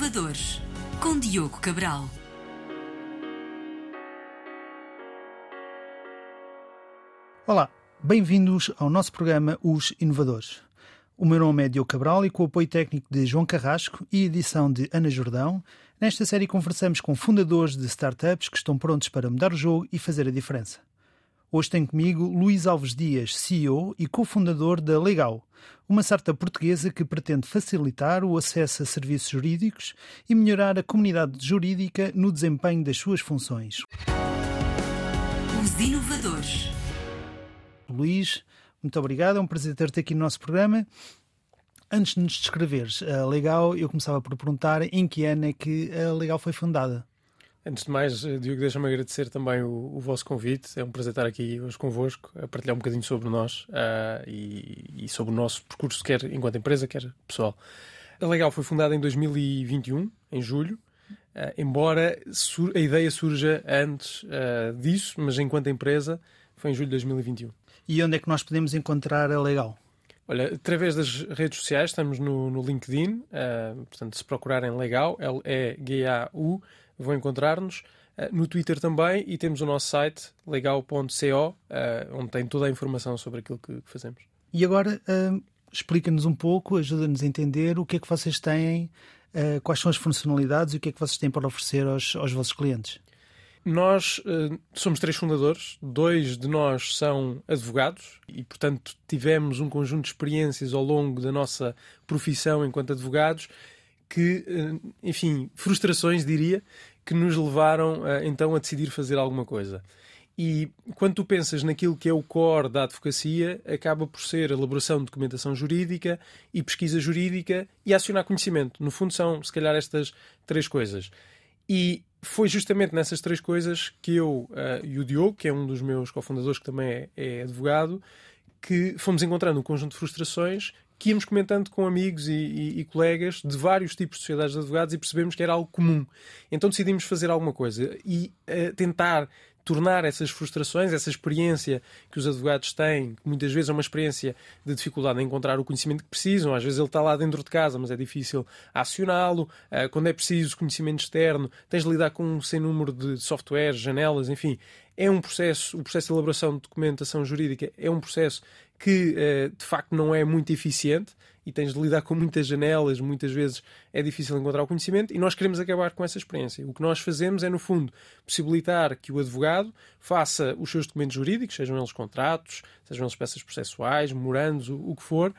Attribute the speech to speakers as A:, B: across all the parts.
A: Inovadores, com Diogo Cabral.
B: Olá, bem-vindos ao nosso programa Os Inovadores. O meu nome é Diogo Cabral e com o apoio técnico de João Carrasco e edição de Ana Jordão, nesta série conversamos com fundadores de startups que estão prontos para mudar o jogo e fazer a diferença. Hoje tenho comigo Luís Alves Dias, CEO e cofundador da Legal, uma startup portuguesa que pretende facilitar o acesso a serviços jurídicos e melhorar a comunidade jurídica no desempenho das suas funções.
A: Os Inovadores.
B: Luís, muito obrigado, é um prazer ter-te aqui no nosso programa. Antes de nos descreveres a Legal, eu começava por perguntar em que ano é que a Legal foi fundada?
C: Antes de mais, eh, Diogo, deixa-me agradecer também o, o, vosso convite. É um prazer estar aqui hoje convosco, a partilhar um bocadinho sobre nós uh, e, e, sobre o nosso percurso, quer enquanto empresa, quer pessoal. A Legal foi fundada em 2021, em julho, uh, embora a ideia surja antes uh, disso, mas enquanto empresa foi em julho de 2021.
B: E onde é que nós podemos encontrar a Legal?
C: Olha, através das redes sociais, estamos no, no LinkedIn, portanto, se procurarem Legal, L-E-G-A-U, vão encontrar-nos. Uh, no Twitter também e temos o nosso site legal.co, uh, onde tem toda a informação sobre aquilo que, fazemos.
B: E agora uh, explica-nos um pouco, ajuda-nos a entender o que é que vocês têm, quais são as funcionalidades e o que é que vocês têm para oferecer aos, aos vossos clientes.
C: Nós somos três fundadores, dois de nós são advogados e, portanto, tivemos um conjunto de experiências ao longo da nossa profissão enquanto advogados que, eh, enfim, frustrações, diria, que nos levaram eh, então a decidir fazer alguma coisa. E quando tu pensas naquilo que é o core da advocacia, acaba por ser elaboração de documentação jurídica e pesquisa jurídica e acionar conhecimento. No fundo, são, se calhar, estas três coisas. E foi justamente nessas três coisas que eu uh, e o Diogo, que é um dos meus cofundadores, que também é, é advogado, que fomos encontrando um conjunto de frustrações que íamos comentando com amigos e, e, e, colegas de vários tipos de sociedades de advogados e percebemos que era algo comum. Então decidimos fazer alguma coisa e uh, tentar tornar essas frustrações, essa experiência que os advogados têm, que muitas vezes é uma experiência de dificuldade em encontrar o conhecimento que precisam, às vezes ele está lá dentro de casa, mas é difícil acioná-lo. Uh, quando é preciso conhecimento externo, tens de lidar com um sem número de softwares, janelas, enfim. É um processo, o processo de elaboração de documentação jurídica é um processo que uh, de facto não é muito eficiente e tens de lidar com muitas janelas, muitas vezes é difícil encontrar o conhecimento e nós queremos acabar com essa experiência. O que nós fazemos é, no fundo, possibilitar que o advogado faça os seus documentos jurídicos, sejam eles contratos, sejam eles peças processuais, memorandos, o, o que for,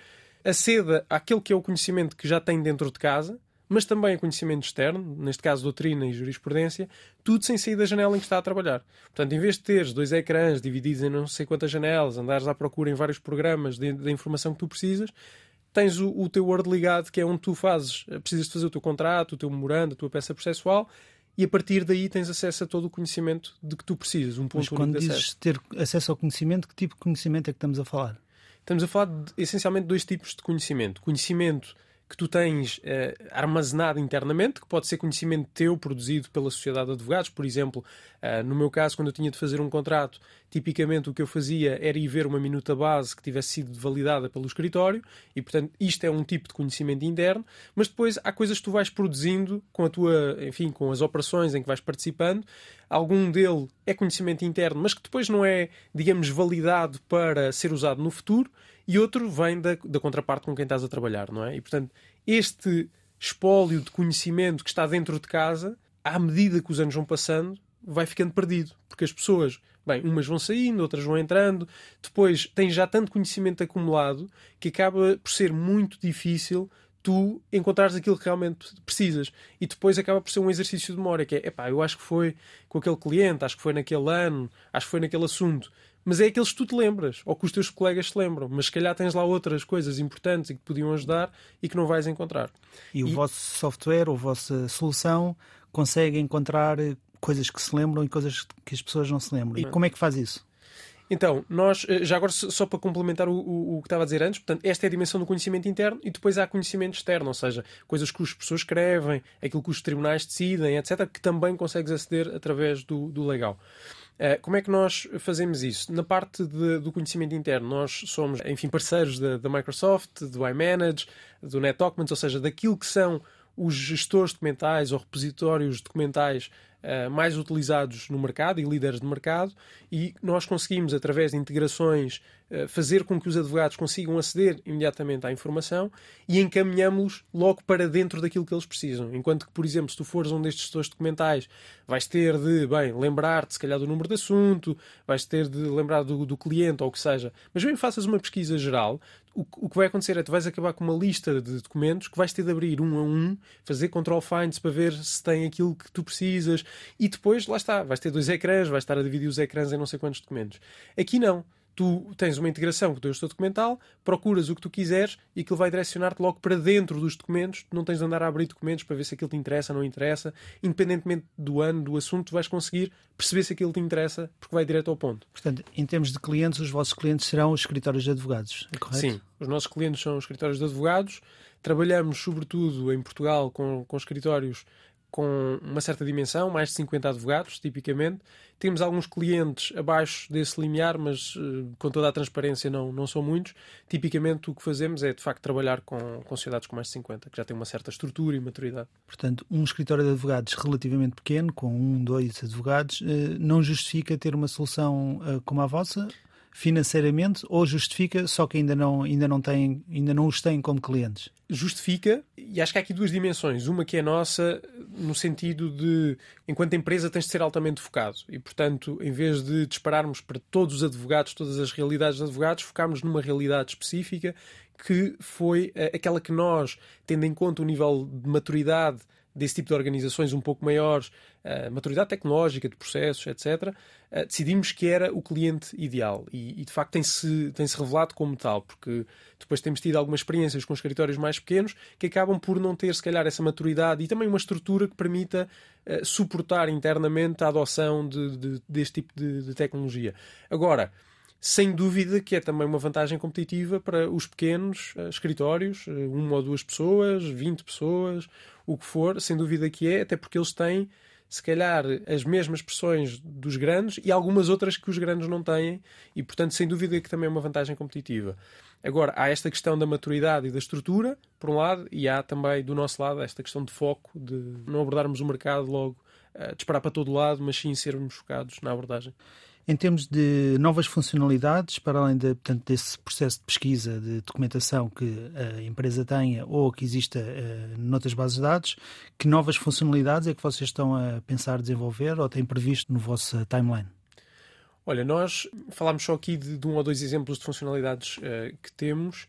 C: aceda àquele que é o conhecimento que já tem dentro de casa mas também a conhecimento externo, neste caso doutrina e jurisprudência, tudo sem sair da janela em que está a trabalhar. Portanto, em vez de teres dois ecrãs divididos em não sei quantas janelas, andares à procura em vários programas da informação que tu precisas, tens o, o, teu Word ligado, que é onde tu fazes, precisas de fazer o teu contrato, o teu memorando, a tua peça processual, e a partir daí tens acesso a todo o conhecimento de que tu precisas. Um ponto
B: Mas quando dizes acesso. ter acesso ao conhecimento, que tipo de conhecimento é que estamos a falar?
C: Estamos a falar de, essencialmente de dois tipos de conhecimento. Conhecimento que tu tens uh, armazenado internamente, que pode ser conhecimento teu produzido pela sociedade de advogados. Por exemplo, uh, no meu caso, quando eu tinha de fazer um contrato, tipicamente o que eu fazia era ir ver uma minuta base que tivesse sido validada pelo escritório, e portanto isto é um tipo de conhecimento interno, mas depois há coisas que tu vais produzindo com a tua, enfim, com as operações em que vais participando. Algum dele é conhecimento interno, mas que depois não é, digamos, validado para ser usado no futuro e outro vem da, da contraparte com quem estás a trabalhar, não é? E portanto, este espólio de conhecimento que está dentro de casa, à medida que os anos vão passando, vai ficando perdido. Porque as pessoas, bem, umas vão saindo, outras vão entrando, depois tens já tanto conhecimento acumulado que acaba por ser muito difícil tu encontrares aquilo que realmente precisas. E depois acaba por ser um exercício de memória, que é, epá, eu acho que foi com aquele cliente, acho que foi naquele ano, acho que foi naquele assunto mas é aqueles que tu te lembras, ou que os teus colegas te lembram, mas se calhar tens lá outras coisas importantes e que podiam ajudar e que não vais encontrar.
B: E, e... o vosso software, ou a vossa solução, consegue encontrar coisas que se lembram e coisas que as pessoas não se lembram. E como é que faz isso?
C: Então, nós, eh, já agora, só para complementar o, o, o, que estava a dizer antes, portanto, esta é a dimensão do conhecimento interno e depois há conhecimento externo, ou seja, coisas que as pessoas escrevem, aquilo que os tribunais decidem, etc., que também consegues aceder através do, do legal. Eh, como é que nós fazemos isso? Na parte de, do conhecimento interno, nós somos, enfim, parceiros da, da Microsoft, do iManage, do NetDocuments, ou seja, daquilo que são os gestores documentais ou repositórios documentais uh, mais utilizados no mercado e líderes de mercado, e nós conseguimos, através de integrações, uh, fazer com que os advogados consigam aceder imediatamente à informação e encaminhamos-los logo para dentro daquilo que eles precisam. Enquanto que, por exemplo, se tu fores um destes gestores documentais, vais ter de, bem, lembrar-te se calhar do número de assunto, vais ter de lembrar do, do cliente ou o que seja, mas bem faças uma pesquisa geral, o, que vai acontecer é que tu vais acabar com uma lista de documentos que vais ter de abrir um a um, fazer control finds para ver se tem aquilo que tu precisas e depois, lá está, vais ter dois ecrãs, vais estar a dividir os ecrãs em não sei quantos documentos. Aqui não tu tens uma integração com o teu gestor documental, procuras o que tu quiseres e aquilo vai direcionar-te logo para dentro dos documentos. Tu não tens de andar a abrir documentos para ver se aquilo te interessa ou não interessa. Independentemente do ano, do assunto, tu vais conseguir perceber se aquilo te interessa porque vai direto ao ponto.
B: Portanto, em termos de clientes, os vossos clientes serão os escritórios de advogados, é correto?
C: Sim, os nossos clientes são os escritórios de advogados. Trabalhamos, sobretudo, em Portugal com, com escritórios com uma certa dimensão, mais de 50 advogados, tipicamente. Temos alguns clientes abaixo desse limiar, mas uh, com toda a transparência não, não são muitos. Tipicamente o que fazemos é, de facto, trabalhar com, com sociedades com mais de 50, que já têm uma certa estrutura e maturidade.
B: Portanto, um escritório de advogados relativamente pequeno, com um, dois advogados, uh, não justifica ter uma solução uh, como a vossa? Financeiramente ou justifica só que ainda não, ainda não, tem, ainda não os têm como clientes?
C: Justifica, e acho que há aqui duas dimensões. Uma que é nossa, no sentido de, enquanto empresa, tens de ser altamente focado. E, portanto, em vez de dispararmos para todos os advogados, todas as realidades dos advogados, focámos numa realidade específica que foi eh, aquela que nós, tendo em conta o nível de maturidade desse tipo de organizações um pouco maiores, uh, maturidade tecnológica, de processos, etc., uh, eh, decidimos que era o cliente ideal. E, e de facto tem-se tem -se revelado como tal, porque depois temos tido algumas experiências com escritórios mais pequenos que acabam por não ter, se calhar, essa maturidade e também uma estrutura que permita uh, suportar internamente a adoção de, de, deste tipo de, de tecnologia. Agora, sem dúvida que é também uma vantagem competitiva para os pequenos uh, escritórios, uma ou duas pessoas, 20 pessoas, o que for, sem dúvida que é, até porque eles têm, se calhar, as mesmas pressões dos grandes e algumas outras que os grandes não têm, e portanto, sem dúvida que também é uma vantagem competitiva. Agora, há esta questão da maturidade e da estrutura, por um lado, e há também do nosso lado esta questão de foco, de não abordarmos o mercado logo, uh, disparar para todo lado, mas sim sermos focados na abordagem.
B: Em termos de novas funcionalidades, para além de, portanto, desse processo de pesquisa, de documentação que a empresa tenha ou que exista uh, noutras bases de dados, que novas funcionalidades é que vocês estão a pensar desenvolver ou têm previsto no vosso timeline?
C: Olha, nós falámos só aqui de, de um ou dois exemplos de funcionalidades uh, que temos.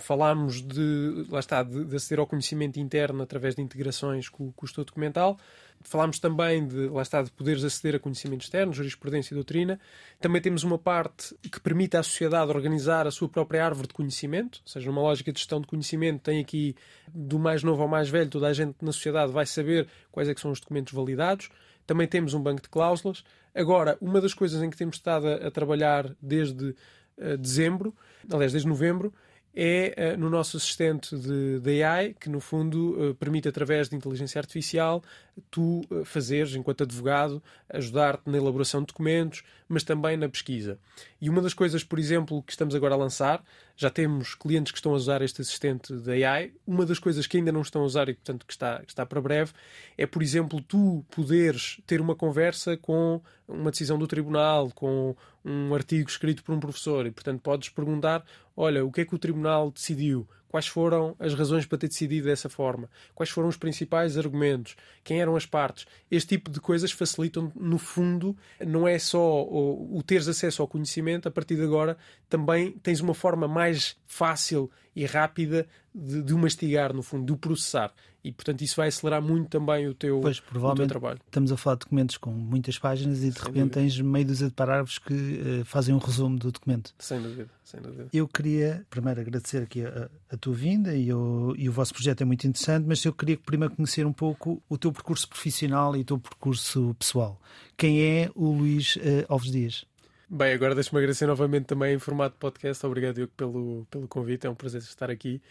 C: Falámos de, lá está, de, de aceder ao conhecimento interno através de integrações com, com o estudo documental. Falámos também de, lá está, de poderes aceder a conhecimento externo, jurisprudência e doutrina. Também temos uma parte que permite à sociedade organizar a sua própria árvore de conhecimento, ou seja, uma lógica de gestão de conhecimento. Tem aqui, do mais novo ao mais velho, toda a gente na sociedade vai saber quais é que são os documentos validados. Também temos um banco de cláusulas. Agora, uma das coisas em que temos estado a, a trabalhar desde uh, dezembro, aliás, desde novembro, é uh, no nosso assistente de, de AI, que no fundo uh, permite, através de inteligência artificial, tu uh, fazeres, enquanto advogado, ajudar-te na elaboração de documentos, mas também na pesquisa. E uma das coisas, por exemplo, que estamos agora a lançar, já temos clientes que estão a usar este assistente de AI. Uma das coisas que ainda não estão a usar e, portanto, que está, que está para breve, é, por exemplo, tu poderes ter uma conversa com uma decisão do tribunal, com um artigo escrito por um professor, e, portanto, podes perguntar: olha, o que é que o tribunal decidiu? Quais foram as razões para ter decidido dessa forma? Quais foram os principais argumentos? Quem eram as partes? Este tipo de coisas facilitam, no fundo, não é só o, o teres acesso ao conhecimento, a partir de agora também tens uma forma mais fácil e rápida de, de o mastigar, no fundo, de o processar. E, portanto, isso vai acelerar muito também o teu,
B: pois, provavelmente
C: o teu trabalho.
B: Estamos a falar de documentos com muitas páginas e, de sem repente, dúvida. tens meio dúzia de parágrafos que uh, fazem um resumo do documento.
C: Sem dúvida, sem dúvida.
B: Eu queria, primeiro, agradecer aqui a, a tua vinda e o, e o vosso projeto é muito interessante, mas eu queria primeiro conhecer um pouco o teu percurso profissional e o teu percurso pessoal. Quem é o Luís uh, Alves Dias?
C: Bem, agora deixa-me agradecer novamente também em formato podcast. Obrigado, Diogo, pelo, pelo convite. É um prazer estar aqui.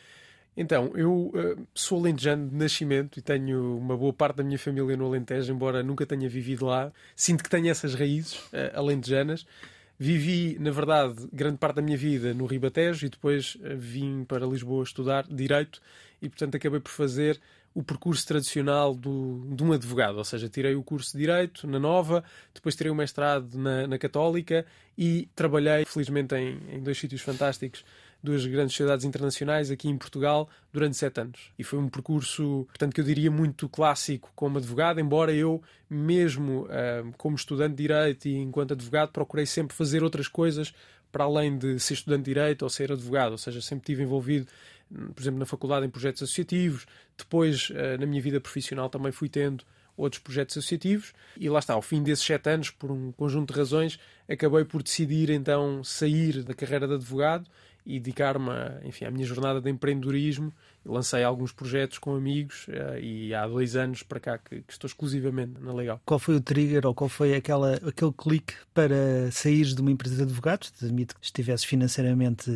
C: Então, eu uh, sou alentejano de nascimento e tenho uma boa parte da minha família no Alentejo, embora nunca tenha vivido lá. Sinto que tenho essas raízes uh, alentejanas. Vivi, na verdade, grande parte da minha vida no Ribatejo e depois uh, vim para Lisboa estudar Direito e, portanto, acabei por fazer o percurso tradicional do, de um advogado, ou seja, tirei o curso de Direito na Nova, depois tirei o mestrado na, na Católica e trabalhei, felizmente, em, em dois sítios fantásticos duas grandes sociedades internacionais aqui em Portugal durante sete anos. E foi um percurso, portanto, que eu diria muito clássico como advogado, embora eu, mesmo uh, como estudante de Direito e enquanto advogado, procurei sempre fazer outras coisas para além de ser estudante de Direito ou ser advogado, ou seja, sempre estive envolvido, por exemplo, na faculdade em projetos associativos, depois uh, na minha vida profissional também fui tendo outros projetos associativos. E lá está, ao fim desses sete anos, por um conjunto de razões, acabei por decidir então sair da carreira de advogado e dedicar-me enfim, à minha jornada de empreendedorismo. Lancei alguns projetos com amigos uh, e há dois anos para cá que, que, estou exclusivamente na Legal.
B: Qual foi o trigger ou qual foi aquela, aquele clique para sair de uma empresa de advogados? Admito que estivesse financeiramente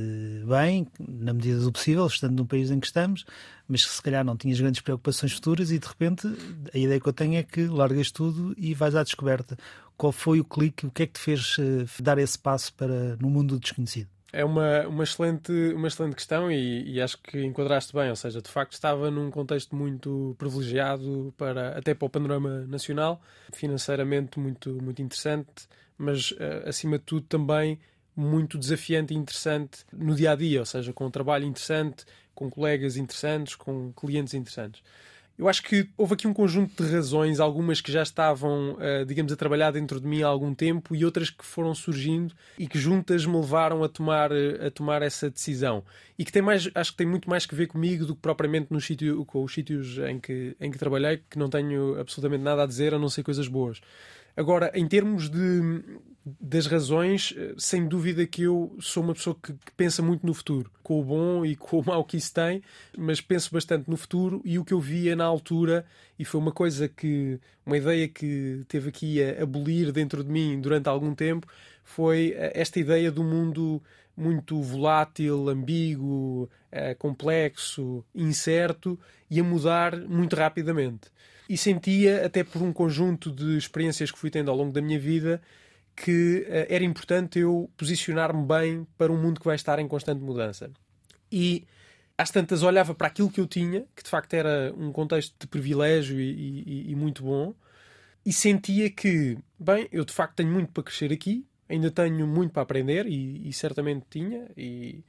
B: bem, na medida do possível, estando no país em que estamos, mas que se calhar não tinhas grandes preocupações futuras e de repente a ideia que eu tenho é que largas tudo e vais à descoberta. Qual foi o clique? O que é que te fez uh, dar esse passo para no mundo desconhecido?
C: É uma, uma, excelente, uma excelente questão e, e, acho que enquadraste bem, ou seja, de facto estava num contexto muito privilegiado para até para o panorama nacional, financeiramente muito, muito interessante, mas uh, acima de tudo também muito desafiante e interessante no dia a dia, ou seja, com um trabalho interessante, com colegas interessantes, com clientes interessantes. Eu acho que houve aqui um conjunto de razões, algumas que já estavam, uh, digamos, a trabalhar dentro de mim há algum tempo e outras que foram surgindo e que juntas me levaram a tomar, a tomar essa decisão. E que tem mais, acho que tem muito mais que ver comigo do que propriamente no sítio, com os sítios em que, em que trabalhei, que não tenho absolutamente nada a dizer a não ser coisas boas. Agora, em termos de, das razões, eh, sem dúvida que eu sou uma pessoa que, que, pensa muito no futuro, com o bom e com o mau que isso tem, mas penso bastante no futuro e o que eu via na altura, e foi uma coisa que, uma ideia que teve aqui a abolir dentro de mim durante algum tempo, foi eh, esta ideia do mundo muito volátil, ambíguo, eh, complexo, incerto e a mudar muito rapidamente. E sentia, até por um conjunto de experiências que fui tendo ao longo da minha vida, que uh, era importante eu posicionar-me bem para um mundo que vai estar em constante mudança. E às tantas olhava para aquilo que eu tinha, que de facto era um contexto de privilégio e, e, e muito bom, e sentia que, bem, eu de facto tenho muito para crescer aqui, ainda tenho muito para aprender, e, e certamente tinha, e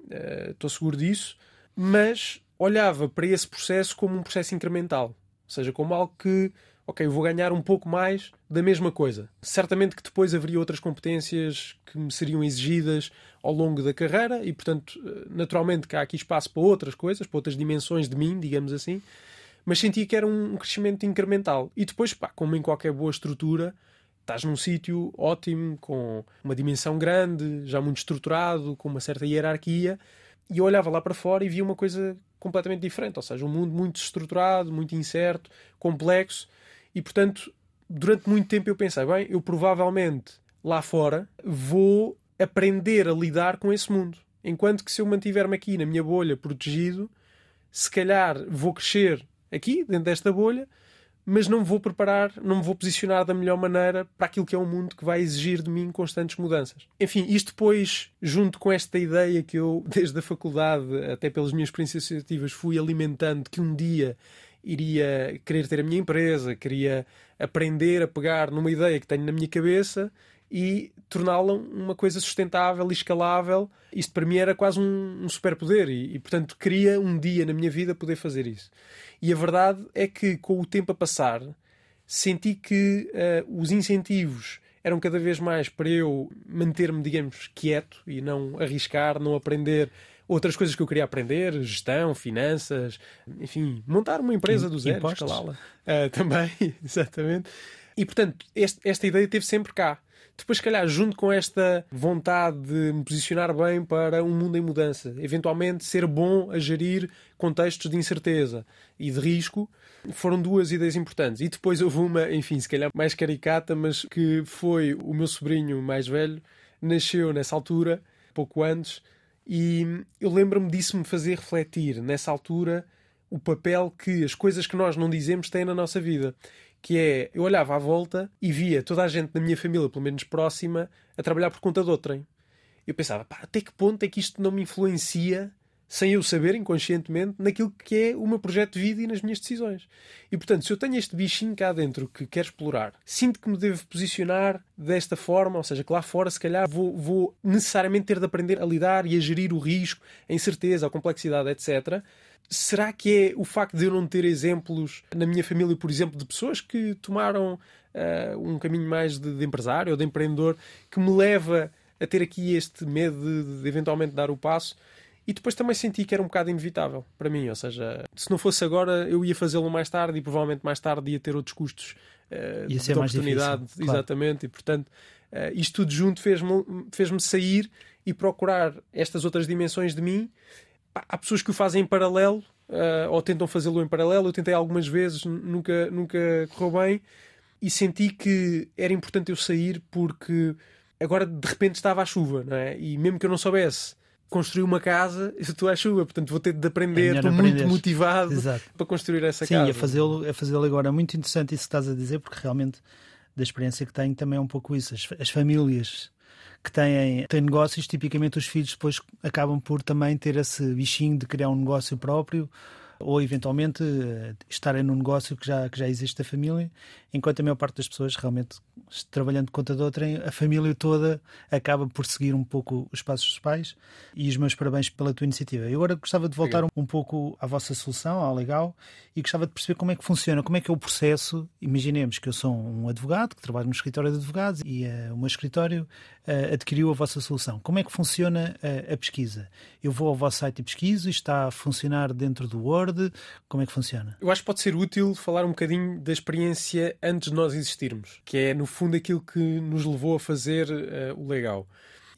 C: uh, estou seguro disso, mas olhava para esse processo como um processo incremental, ou seja, como algo que ok, vou ganhar um pouco mais da mesma coisa. Certamente que depois haveria outras competências que me seriam exigidas ao longo da carreira e, portanto, eh, naturalmente que há aqui espaço para outras coisas, para outras dimensões de mim, digamos assim, mas sentia que era um crescimento incremental. E depois, pá, como em qualquer boa estrutura, estás num sítio ótimo, com uma dimensão grande, já muito estruturado, com uma certa hierarquia, e eu olhava lá para fora e via uma coisa completamente diferente, ou seja, um mundo muito estruturado, muito incerto, complexo, e portanto, durante muito tempo eu pensei, bem, eu provavelmente lá fora vou aprender a lidar com esse mundo. Enquanto que se eu mantiver-me aqui na minha bolha protegido, se calhar vou crescer aqui, dentro desta bolha, mas não me vou preparar, não me vou posicionar da melhor maneira para aquilo que é um mundo que vai exigir de mim constantes mudanças. Enfim, isto depois, junto com esta ideia que eu, desde a faculdade, até pelas minhas experiências associativas, fui alimentando, que um dia iria querer ter a minha empresa, queria aprender a pegar numa ideia que tenho na minha cabeça e torná-la uma coisa sustentável e escalável. Isto para mim era quase um, um superpoder e, e, portanto, queria um dia na minha vida poder fazer isso. E a verdade é que, com o tempo a passar, senti que uh, os incentivos eram cada vez mais para eu manter-me, digamos, quieto e não arriscar, não aprender outras coisas que eu queria aprender, gestão, finanças, enfim, montar uma empresa do zero, escalá-la. Uh, também, exatamente. E portanto, este, esta ideia teve sempre cá. Depois, se calhar, junto com esta vontade de me posicionar bem para um mundo em mudança, eventualmente ser bom a gerir contextos de incerteza e de risco, foram duas ideias importantes. E depois houve uma, enfim, se calhar mais caricata, mas que foi o meu sobrinho mais velho, nasceu nessa altura, pouco antes, e eu lembro-me disso me fazer refletir, nessa altura, o papel que as coisas que nós não dizemos têm na nossa vida. Que é, eu olhava à volta e via toda a gente da minha família, pelo menos próxima, a trabalhar por conta de outrem. Eu pensava, pá, até que ponto é que isto não me influencia sem eu saber inconscientemente, naquilo que é o meu projeto de vida e nas minhas decisões. E portanto, se eu tenho este bichinho cá dentro que quero explorar, sinto que me devo posicionar desta forma, ou seja, que lá fora, se calhar, vou, vou necessariamente ter de aprender a lidar e a gerir o risco, a incerteza, a complexidade, etc. Será que é o facto de eu não ter exemplos na minha família, por exemplo, de pessoas que tomaram uh, um caminho mais de, de empresário ou de empreendedor que me leva a ter aqui este medo de, de eventualmente dar o passo? E depois também senti que era um bocado inevitável para mim, ou seja, se não fosse agora, eu ia fazê-lo mais tarde e provavelmente mais tarde ia ter outros custos uh,
B: ia
C: de oportunidade,
B: difícil, claro.
C: exatamente, e portanto uh, isto tudo junto fez-me fez sair e procurar estas outras dimensões de mim. Há pessoas que o fazem em paralelo uh, ou tentam fazê-lo em paralelo. Eu tentei algumas vezes, nunca, nunca correu bem e senti que era importante eu sair porque agora de repente estava a chuva, não é? E mesmo que eu não soubesse construir uma casa, eu estou à chuva, portanto vou ter de aprender, é estou muito motivado
B: Exato.
C: para construir essa
B: Sim,
C: casa.
B: Sim, a fazê-lo é fazê agora. É muito interessante isso que estás a dizer, porque realmente da experiência que tenho também é um pouco isso. As, as famílias que têm, têm negócios, tipicamente os filhos depois acabam por também ter esse bichinho de criar um negócio próprio ou eventualmente eh, estarem num negócio que já, que já existe da família, enquanto a maior parte das pessoas realmente trabalhando de conta de outra, a família toda acaba por seguir um pouco os passos dos pais e os meus parabéns pela tua iniciativa. Eu agora gostava de voltar um, um pouco à vossa solução, ao legal, e gostava de perceber como é que funciona, como é que é o processo. Imaginemos que eu sou um advogado que trabalha no escritório de advogados e uh, o meu escritório uh, adquiriu a vossa solução. Como é que funciona uh, a pesquisa? Eu vou ao vosso site e pesquiso, está a funcionar dentro do Word, como é que funciona?
C: Eu acho que pode ser útil falar um bocadinho da experiência antes de nós existirmos, que é no fundo aquilo que nos levou a fazer uh, o legal.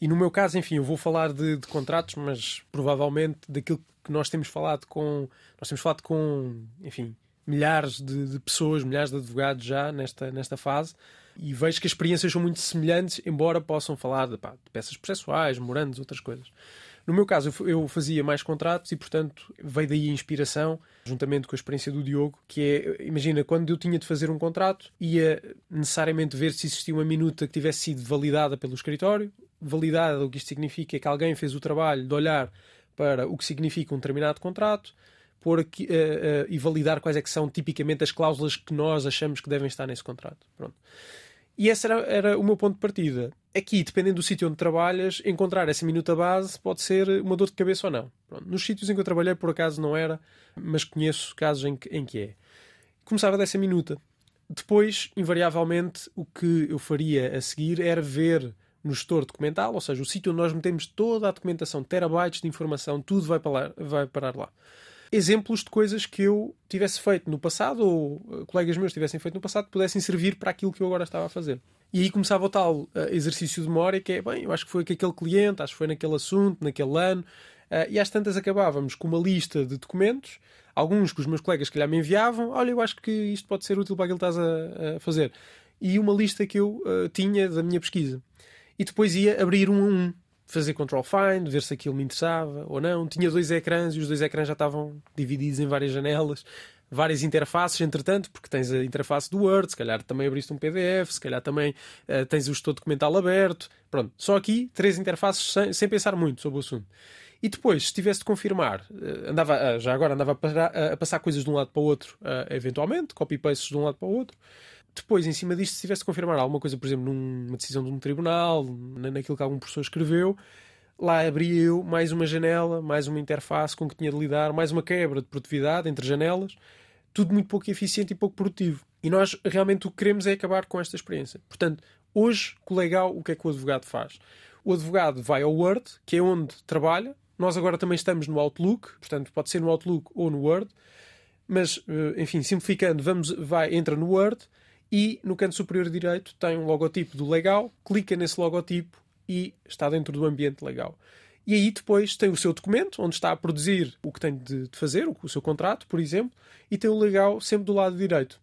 C: E no meu caso, enfim, eu vou falar de, de, contratos, mas provavelmente daquilo que nós temos falado com. Nós temos falado com, enfim, milhares de, de pessoas, milhares de advogados já nesta, nesta fase. E vejo que as experiências são muito semelhantes, embora possam falar de, pá, de peças processuais, memorandos, outras coisas. No meu caso, eu fazia mais contratos e, portanto, veio daí a inspiração, juntamente com a experiência do Diogo, que é, imagina, quando eu tinha de fazer um contrato, ia necessariamente ver se existia uma minuta que tivesse sido validada pelo escritório. Validada, o que isto significa é que alguém fez o trabalho de olhar para o que significa um determinado contrato, aqui, uh, uh, e validar quais é que são tipicamente as cláusulas que nós achamos que devem estar nesse contrato. Pronto. E esse era, era o meu ponto de partida. Aqui, dependendo do sítio onde trabalhas, encontrar essa minuta base pode ser uma dor de cabeça ou não. Pronto. Nos sítios em que eu trabalhei, por acaso não era, mas conheço casos em que, em que é. Começava dessa minuta. Depois, invariavelmente, o que eu faria a seguir era ver no gestor documental, ou seja, o sítio onde nós metemos toda a documentação, terabytes de informação, tudo vai parar, vai parar lá exemplos de coisas que eu tivesse feito no passado ou uh, colegas meus tivessem feito no passado pudessem servir para aquilo que eu agora estava a fazer. E aí começava o tal uh, exercício de memória que é, bem, eu acho que foi com aquele cliente, acho que foi naquele assunto, naquele ano, uh, e às tantas acabávamos com uma lista de documentos, alguns que os meus colegas que calhar me enviavam, olha, eu acho que isto pode ser útil para aquilo que estás a, a fazer. E uma lista que eu tinha da minha pesquisa. E depois ia abrir um a um fazer control find, ver se aquilo me interessava ou não. Tinha dois ecrãs e os dois ecrãs já estavam divididos em várias janelas, várias interfaces, entretanto, porque tens a interface do Word, se calhar também abriste um PDF, se calhar também uh, tens o gestor documental aberto. Pronto, só aqui três interfaces sem, sem pensar muito sobre o assunto. E depois, se tivesse de confirmar, eh, andava, eh, já agora andava a passar coisas de um lado para o outro, eventualmente, copy-pastes de um lado para o outro depois, em cima disto, se tivesse de confirmar alguma coisa, por exemplo, numa decisão de um tribunal, naquilo que algum professor escreveu, lá abria eu mais uma janela, mais uma interface com que tinha de lidar, mais uma quebra de produtividade entre janelas, tudo muito pouco eficiente e pouco produtivo. E nós realmente o que queremos é acabar com esta experiência. Portanto, hoje, com o legal, o que é que o advogado faz? O advogado vai ao Word, que é onde trabalha. Nós agora também estamos no Outlook, portanto, pode ser no Outlook ou no Word. Mas, eh, enfim, simplificando, vamos, vai, entra no Word, e no canto superior direito tem um logotipo do legal, clica nesse logotipo e está dentro do ambiente legal. E aí depois tem o seu documento, onde está a produzir o que tem de, fazer, o, seu contrato, por exemplo, e tem o legal sempre do lado direito.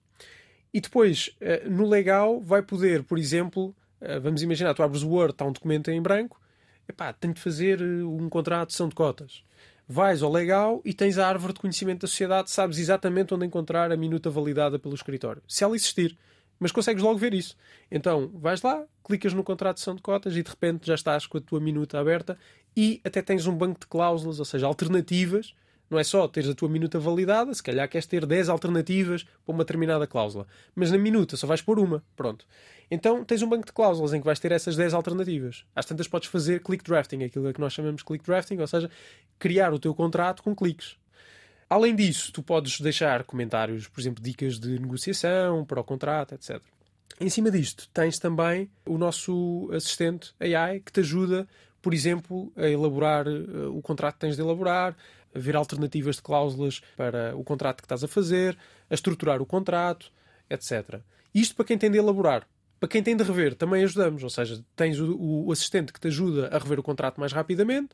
C: E depois, eh, no legal, vai poder, por exemplo, eh, vamos imaginar, tu abres o Word, está um documento em branco, epá, tenho de fazer eh, um contrato de são de cotas. Vais ao legal e tens a árvore de conhecimento da sociedade, sabes exatamente onde encontrar a minuta validada pelo escritório. Se ela existir mas consegues logo ver isso. Então vais lá, clicas no contrato de sessão de cotas e de repente já estás com a tua minuta aberta e até tens um banco de cláusulas, ou seja, alternativas. Não é só teres a tua minuta validada, se calhar queres ter 10 alternativas para uma determinada cláusula. Mas na minuta só vais pôr uma. Pronto. Então tens um banco de cláusulas em que vais ter essas 10 alternativas. Às tantas podes fazer click drafting, aquilo que nós chamamos click drafting, ou seja, criar o teu contrato com cliques. Além disso, tu podes deixar comentários, por exemplo, dicas de negociação para o contrato, etc. Em cima disto, tens também o nosso assistente AI que te ajuda, por exemplo, a elaborar uh, o contrato que tens de elaborar, a ver alternativas de cláusulas para o contrato que estás a fazer, a estruturar o contrato, etc. Isto para quem tem de elaborar. Para quem tem de rever, também ajudamos. Ou seja, tens o, o assistente que te ajuda a rever o contrato mais rapidamente,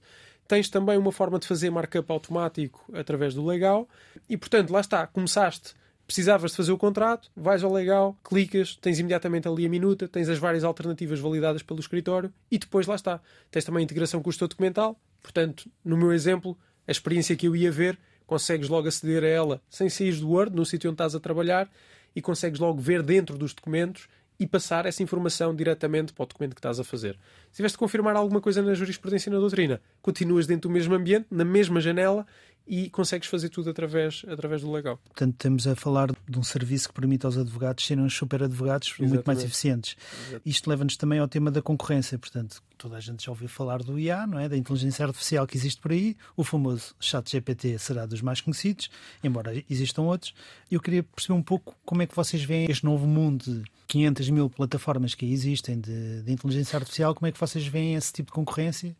C: tens também uma forma de fazer markup automático através do legal e, portanto, lá está, começaste precisavas de fazer o contrato, vais ao legal, clicas, tens imediatamente ali a minuta, tens as várias alternativas validadas pelo escritório e depois lá está. Tens também a integração com o estudo documental, portanto, no meu exemplo, a experiência que eu ia ver, consegues logo aceder a ela sem sair do Word, no sítio onde estás a trabalhar, e consegues logo ver dentro dos documentos e passar essa informação diretamente para o documento que estás a fazer. Se tiveste de confirmar alguma coisa na jurisprudência e na doutrina, continuas dentro do mesmo ambiente, na mesma janela e consegues fazer tudo através, através do legal.
B: Portanto, estamos a falar de um serviço que permite aos advogados serem uns super advogados Exatamente. muito mais eficientes. Exatamente. Isto leva-nos também ao tema da concorrência. Portanto, toda a gente já ouviu falar do IA, não é? Da inteligência artificial que existe por aí. O famoso chat GPT será dos mais conhecidos, embora existam outros. Eu queria perceber um pouco como é que vocês veem este novo mundo de 500 mil plataformas que existem de, de inteligência artificial, como é que vocês veem esse tipo de concorrência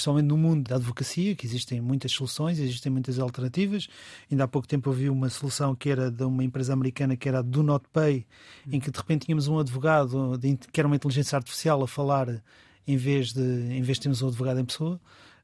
B: principalmente no mundo da advocacia, que existem muitas soluções, existem muitas alternativas. Ainda há pouco tempo eu vi uma solução que era de uma empresa americana que era a Do Not Pay, em que de repente tínhamos um advogado de, que era uma inteligência artificial a falar em vez de em vez de termos um advogado em pessoa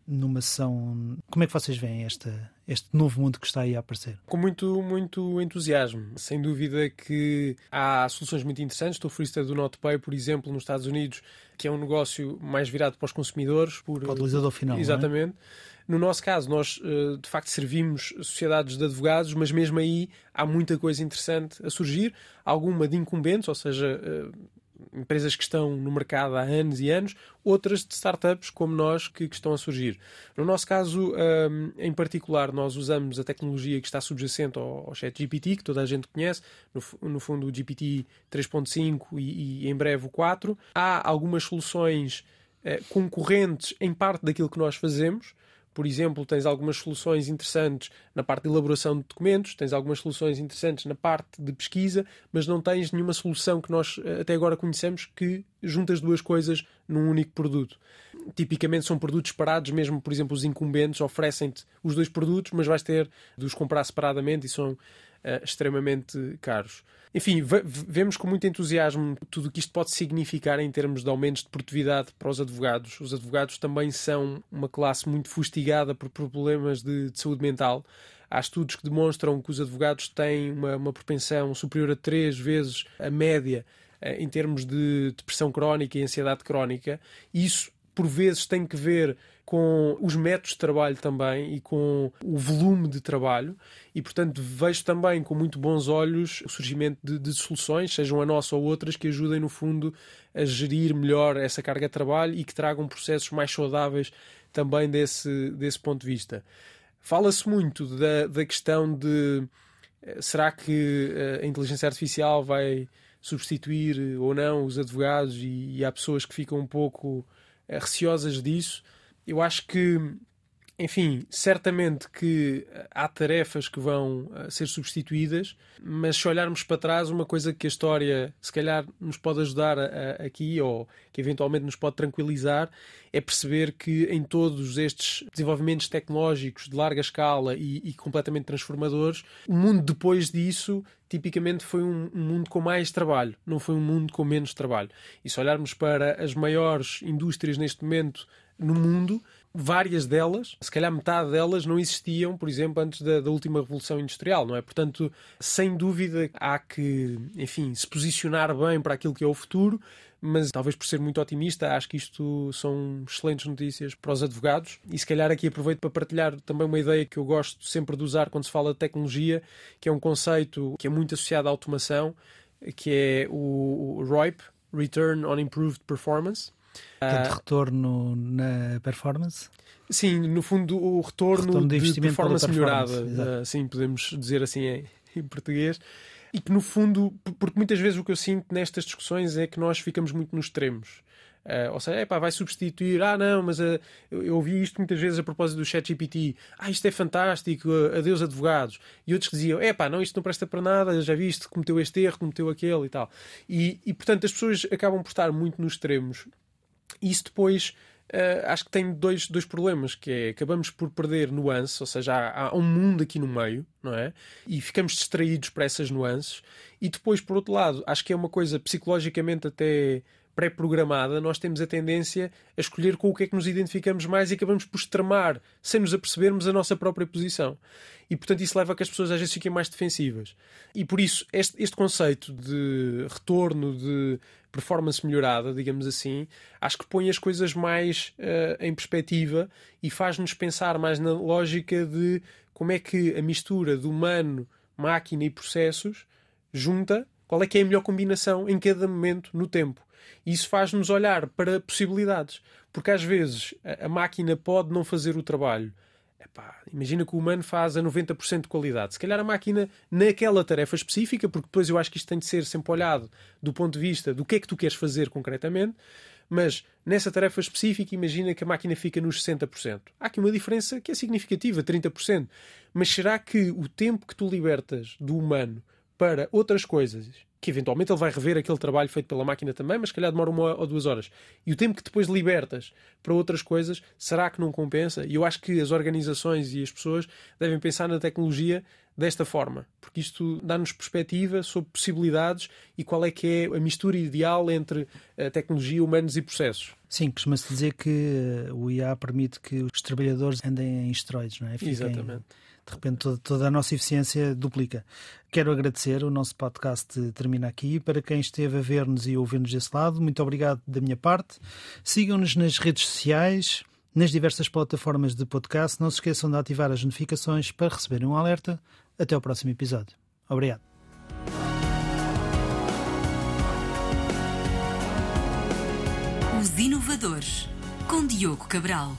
B: numa sessão. Como é que vocês veem esta, este novo mundo que está aí a aparecer?
C: Com muito, muito entusiasmo. Sem dúvida que há soluções muito interessantes. Estou a do NotPay, por exemplo, nos Estados Unidos, que é um negócio mais virado para os consumidores. Por,
B: para o utilizador final.
C: É? Exatamente. É? No nosso caso, nós eh, de facto servimos sociedades de advogados, mas mesmo aí há muita coisa interessante a surgir, alguma de incumbentes, ou seja, eh, empresas que estão no mercado há anos e anos, outras de startups como nós que, que estão a surgir. No nosso caso, um, em particular, nós usamos a tecnologia que está subjacente ao, ao ChatGPT, que toda a gente conhece, no, no fundo o GPT 3.5 e, e, em breve o 4. Há algumas soluções uh, concorrentes em parte daquilo que nós fazemos, por exemplo, tens algumas soluções interessantes na parte de elaboração de documentos, tens algumas soluções interessantes na parte de pesquisa, mas não tens nenhuma solução que nós eh, até agora conhecemos que junta as duas coisas num único produto. Tipicamente são produtos separados, mesmo, por exemplo, os incumbentes oferecem-te os dois produtos, mas vais ter de os comprar separadamente e são uh, extremamente caros. Enfim, vemos com muito entusiasmo tudo o que isto pode significar em termos de aumentos de produtividade para os advogados. Os advogados também são uma classe muito fustigada por problemas de, de saúde mental. Há estudos que demonstram que os advogados têm uma, uma propensão superior a três vezes a média eh, em termos de depressão crónica e ansiedade crónica. Isso, por vezes, tem que ver com os métodos de trabalho também e com o volume de trabalho. E, portanto, vejo também com muito bons olhos o surgimento de, de, soluções, sejam a nossa ou outras, que ajudem, no fundo, a gerir melhor essa carga de trabalho e que tragam processos mais saudáveis também desse, desse ponto de vista. Fala-se muito da, da questão de eh, será que eh, a inteligência artificial vai substituir ou não os advogados? E, e há pessoas que ficam um pouco eh, receosas disso eu acho que, enfim, certamente que há tarefas que vão eh, ser substituídas, mas se olharmos para trás, uma coisa que a história se calhar nos pode ajudar a, a, aqui ou que eventualmente nos pode tranquilizar é perceber que em todos estes desenvolvimentos tecnológicos de larga escala e, e completamente transformadores, o mundo depois disso tipicamente foi um, um, mundo com mais trabalho, não foi um mundo com menos trabalho. E se olharmos para as maiores indústrias neste momento no mundo, várias delas, se calhar metade delas, não existiam, por exemplo, antes da, da, última Revolução Industrial, não é? Portanto, sem dúvida, há que, enfim, se posicionar bem para aquilo que é o futuro, mas talvez por ser muito otimista, acho que isto são excelentes notícias para os advogados. E se calhar aqui aproveito para partilhar também uma ideia que eu gosto sempre de usar quando se fala de tecnologia, que é um conceito que é muito associado à automação, que é o ROIP, Return on Improved Performance
B: Portanto, retorno na performance?
C: Sim, no fundo, o retorno,
B: Retorno de
C: de, performance melhorada,
B: performance, exato.
C: uh, sim, podemos dizer assim em, em português. E que, no fundo, porque muitas vezes o que eu sinto nestas discussões é que nós ficamos muito nos extremos. Uh, ou seja, epá, vai substituir, ah não, mas uh, eu, eu ouvi isto muitas vezes a propósito do ChatGPT, ah isto é fantástico, uh, adeus advogados. E outros que diziam, epá, não, isto não presta para nada, já viste, cometeu este erro, cometeu aquele e tal. E, e portanto as pessoas acabam por estar muito nos extremos. Isso depois eh, acho que tem dois, dois problemas, que é acabamos por perder nuance, ou seja, há, há um mundo aqui no meio, não é? E ficamos distraídos para essas nuances. E depois, por outro lado, acho que é uma coisa psicologicamente até pré-programada, nós temos a tendência a escolher com o que é que nos identificamos mais e acabamos por extremar, sem nos apercebermos, a nossa própria posição. E, portanto, isso leva a que as pessoas às vezes fiquem mais defensivas. E por isso, este, este conceito de retorno, de performance melhorada, digamos assim, acho que põe as coisas mais eh, em perspectiva e faz-nos pensar mais na lógica de como é que a mistura de humano, máquina e processos junta qual é que é a melhor combinação em cada momento no tempo. Isso faz-nos olhar para possibilidades. Porque às vezes a, a máquina pode não fazer o trabalho. Epá, imagina que o humano faz a 90% de qualidade. Se calhar a máquina, naquela tarefa específica, porque depois eu acho que isto tem de ser sempre olhado do ponto de vista do que é que tu queres fazer concretamente, mas nessa tarefa específica, imagina que a máquina fica nos 60%. Há aqui uma diferença que é significativa, 30%. Mas será que o tempo que tu libertas do humano para outras coisas, que eventualmente ele vai rever aquele trabalho feito pela máquina também, mas se calhar demora uma ou duas horas, e o tempo que depois libertas para outras coisas, será que não compensa? E eu acho que as organizações e as pessoas devem pensar na tecnologia desta forma, porque isto dá-nos perspectiva sobre possibilidades e qual é que é a mistura ideal entre a tecnologia, humanos e processos.
B: Sim, costuma-se dizer que eh, o IA permite que os trabalhadores andem em esteroides, não é? Fiquem-
C: Exatamente.
B: De repente toda, toda a nossa eficiência duplica. Quero agradecer, o nosso podcast termina aqui. Para quem esteve a ver-nos e ouvir-nos desse lado, muito obrigado da minha parte. Sigam-nos nas redes sociais, nas diversas plataformas de podcast. Não se esqueçam de ativar as notificações para receberem um alerta. Até ao próximo episódio. Obrigado.
A: Os Inovadores, com Diogo Cabral.